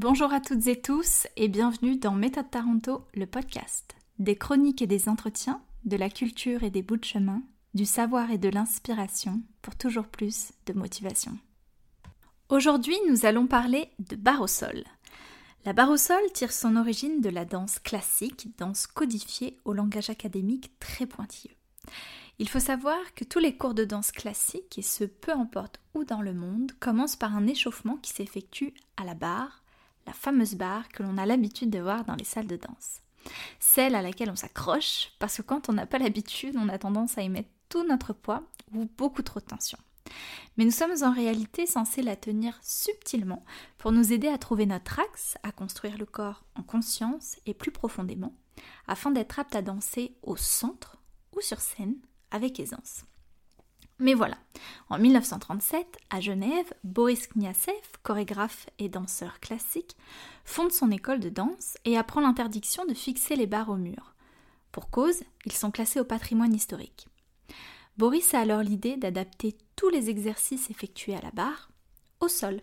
Bonjour à toutes et tous et bienvenue dans Méthode Taranto, le podcast. Des chroniques et des entretiens, de la culture et des bouts de chemin, du savoir et de l'inspiration pour toujours plus de motivation. Aujourd'hui, nous allons parler de barre au sol. La barre au sol tire son origine de la danse classique, danse codifiée au langage académique très pointilleux. Il faut savoir que tous les cours de danse classique, et ce peu importe où dans le monde, commencent par un échauffement qui s'effectue à la barre, la fameuse barre que l'on a l'habitude de voir dans les salles de danse. Celle à laquelle on s'accroche, parce que quand on n'a pas l'habitude, on a tendance à y mettre tout notre poids ou beaucoup trop de tension. Mais nous sommes en réalité censés la tenir subtilement pour nous aider à trouver notre axe, à construire le corps en conscience et plus profondément, afin d'être apte à danser au centre ou sur scène avec aisance. Mais voilà, en 1937, à Genève, Boris Kniasev, chorégraphe et danseur classique, fonde son école de danse et apprend l'interdiction de fixer les barres au mur. Pour cause, ils sont classés au patrimoine historique. Boris a alors l'idée d'adapter tous les exercices effectués à la barre au sol.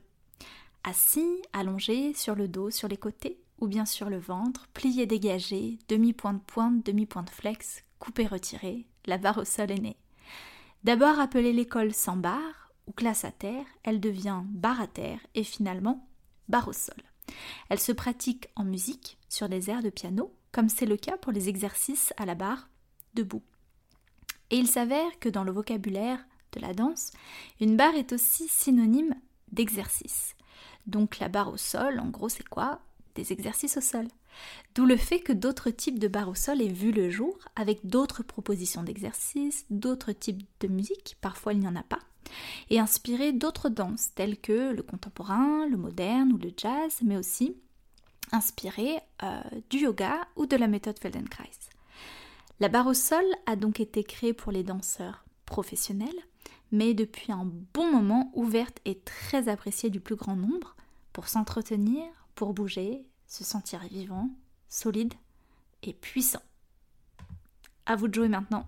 Assis, allongé, sur le dos, sur les côtés, ou bien sur le ventre, plié dégagé, demi-point de pointe, demi-point de flex, coupé retiré, la barre au sol est née. D'abord appelée l'école sans barre ou classe à terre, elle devient barre à terre et finalement barre au sol. Elle se pratique en musique sur des airs de piano, comme c'est le cas pour les exercices à la barre debout. Et il s'avère que dans le vocabulaire de la danse, une barre est aussi synonyme d'exercice. Donc la barre au sol, en gros, c'est quoi? Des exercices au sol. D'où le fait que d'autres types de barres au sol aient vu le jour, avec d'autres propositions d'exercices, d'autres types de musique, parfois il n'y en a pas, et inspiré d'autres danses telles que le contemporain, le moderne ou le jazz, mais aussi inspiré euh, du yoga ou de la méthode Feldenkrais. La barre au sol a donc été créée pour les danseurs professionnels, mais depuis un bon moment ouverte et très appréciée du plus grand nombre pour s'entretenir, pour bouger, se sentir vivant, solide et puissant. À vous de jouer maintenant.